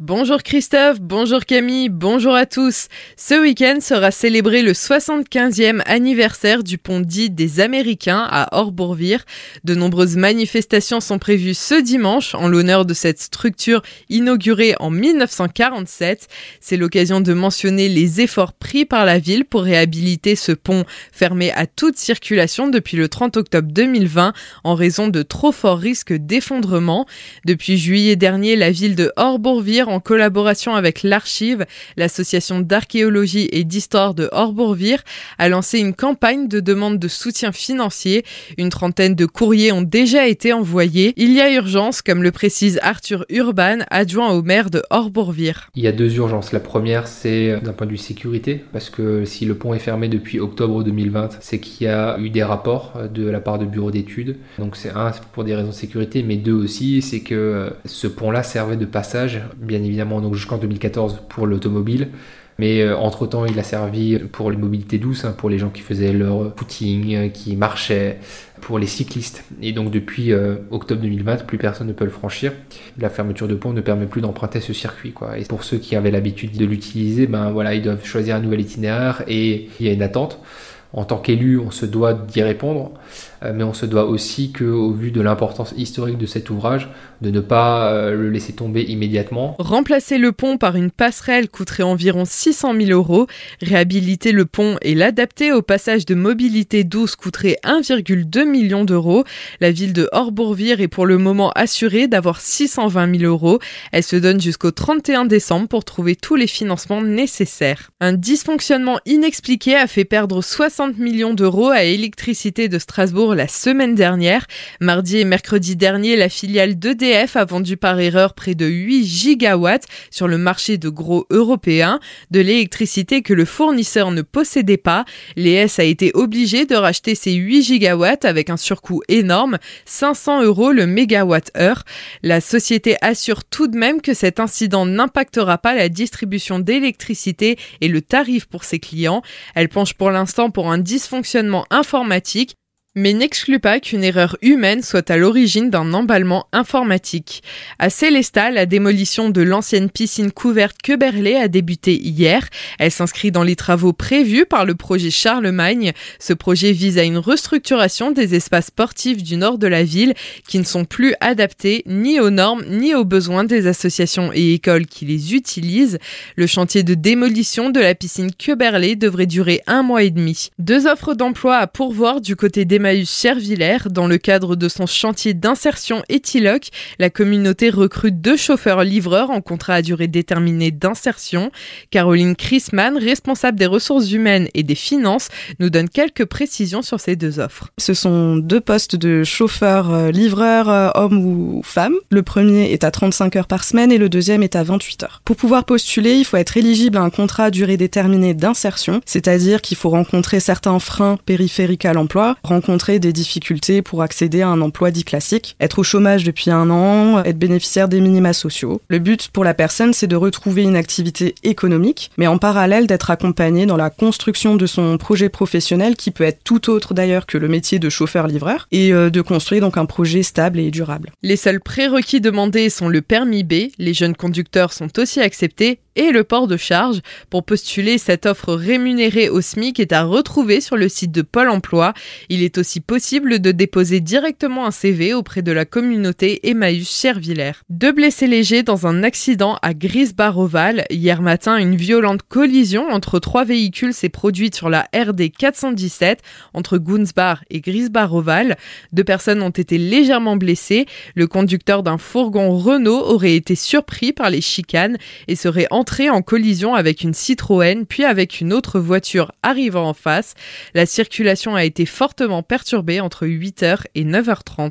Bonjour Christophe, bonjour Camille, bonjour à tous. Ce week-end sera célébré le 75e anniversaire du pont dit des Américains à Orbourvire. De nombreuses manifestations sont prévues ce dimanche en l'honneur de cette structure inaugurée en 1947. C'est l'occasion de mentionner les efforts pris par la ville pour réhabiliter ce pont fermé à toute circulation depuis le 30 octobre 2020 en raison de trop forts risques d'effondrement. Depuis juillet dernier, la ville de Orbourvire en collaboration avec l'Archive, l'association d'archéologie et d'histoire de Horbourvire, a lancé une campagne de demande de soutien financier. Une trentaine de courriers ont déjà été envoyés. Il y a urgence, comme le précise Arthur Urban, adjoint au maire de Horbourvire. Il y a deux urgences. La première, c'est d'un point de vue sécurité, parce que si le pont est fermé depuis octobre 2020, c'est qu'il y a eu des rapports de la part de bureaux d'études. Donc c'est un, pour des raisons de sécurité, mais deux aussi, c'est que ce pont-là servait de passage, bien évidemment donc jusqu'en 2014 pour l'automobile. Mais euh, entre-temps, il a servi pour les mobilités douces, hein, pour les gens qui faisaient leur footing, euh, qui marchaient, pour les cyclistes. Et donc depuis euh, octobre 2020, plus personne ne peut le franchir. La fermeture de pont ne permet plus d'emprunter ce circuit. Quoi. Et pour ceux qui avaient l'habitude de l'utiliser, ben voilà, ils doivent choisir un nouvel itinéraire et il y a une attente. En tant qu'élu, on se doit d'y répondre. Euh, mais on se doit aussi que, au vu de l'importance historique de cet ouvrage, de ne pas euh, le laisser tomber immédiatement. Remplacer le pont par une passerelle coûterait environ 600 000 euros. Réhabiliter le pont et l'adapter au passage de mobilité douce coûterait 1,2 million d'euros. La ville de Horbourvire est pour le moment assurée d'avoir 620 000 euros. Elle se donne jusqu'au 31 décembre pour trouver tous les financements nécessaires. Un dysfonctionnement inexpliqué a fait perdre 60 millions d'euros à Électricité de Strasbourg la semaine dernière. Mardi et mercredi dernier, la filiale d'EDF a vendu par erreur près de 8 gigawatts sur le marché de gros européen de l'électricité que le fournisseur ne possédait pas. L'ES a été obligé de racheter ces 8 gigawatts avec un surcoût énorme, 500 euros le mégawatt-heure. La société assure tout de même que cet incident n'impactera pas la distribution d'électricité et le tarif pour ses clients. Elle penche pour l'instant pour un dysfonctionnement informatique mais n'exclut pas qu'une erreur humaine soit à l'origine d'un emballement informatique. À Célestat, la démolition de l'ancienne piscine couverte Queberlé a débuté hier. Elle s'inscrit dans les travaux prévus par le projet Charlemagne. Ce projet vise à une restructuration des espaces sportifs du nord de la ville qui ne sont plus adaptés ni aux normes ni aux besoins des associations et écoles qui les utilisent. Le chantier de démolition de la piscine Queberlé devrait durer un mois et demi. Deux offres d'emploi à pourvoir du côté des Emmaüs Chervillers. Dans le cadre de son chantier d'insertion Etiloc, la communauté recrute deux chauffeurs-livreurs en contrat à durée déterminée d'insertion. Caroline Chrisman, responsable des ressources humaines et des finances, nous donne quelques précisions sur ces deux offres. Ce sont deux postes de chauffeurs-livreurs, euh, hommes ou femmes. Le premier est à 35 heures par semaine et le deuxième est à 28 heures. Pour pouvoir postuler, il faut être éligible à un contrat à durée déterminée d'insertion, c'est-à-dire qu'il faut rencontrer certains freins périphériques à l'emploi, des difficultés pour accéder à un emploi dit classique, être au chômage depuis un an, être bénéficiaire des minima sociaux. Le but pour la personne, c'est de retrouver une activité économique, mais en parallèle d'être accompagné dans la construction de son projet professionnel qui peut être tout autre d'ailleurs que le métier de chauffeur-livreur et euh, de construire donc un projet stable et durable. Les seuls prérequis demandés sont le permis B, les jeunes conducteurs sont aussi acceptés et le port de charge. Pour postuler, cette offre rémunérée au SMIC est à retrouver sur le site de Pôle emploi. Il est aussi possible de déposer directement un CV auprès de la communauté Emmaüs Chervillers. Deux blessés légers dans un accident à Grisbar-Oval. Hier matin, une violente collision entre trois véhicules s'est produite sur la RD 417 entre Gunsbar et Grisbar-Oval. Deux personnes ont été légèrement blessées. Le conducteur d'un fourgon Renault aurait été surpris par les chicanes et serait entré en collision avec une Citroën puis avec une autre voiture arrivant en face. La circulation a été fortement perturbée entre 8h et 9h30.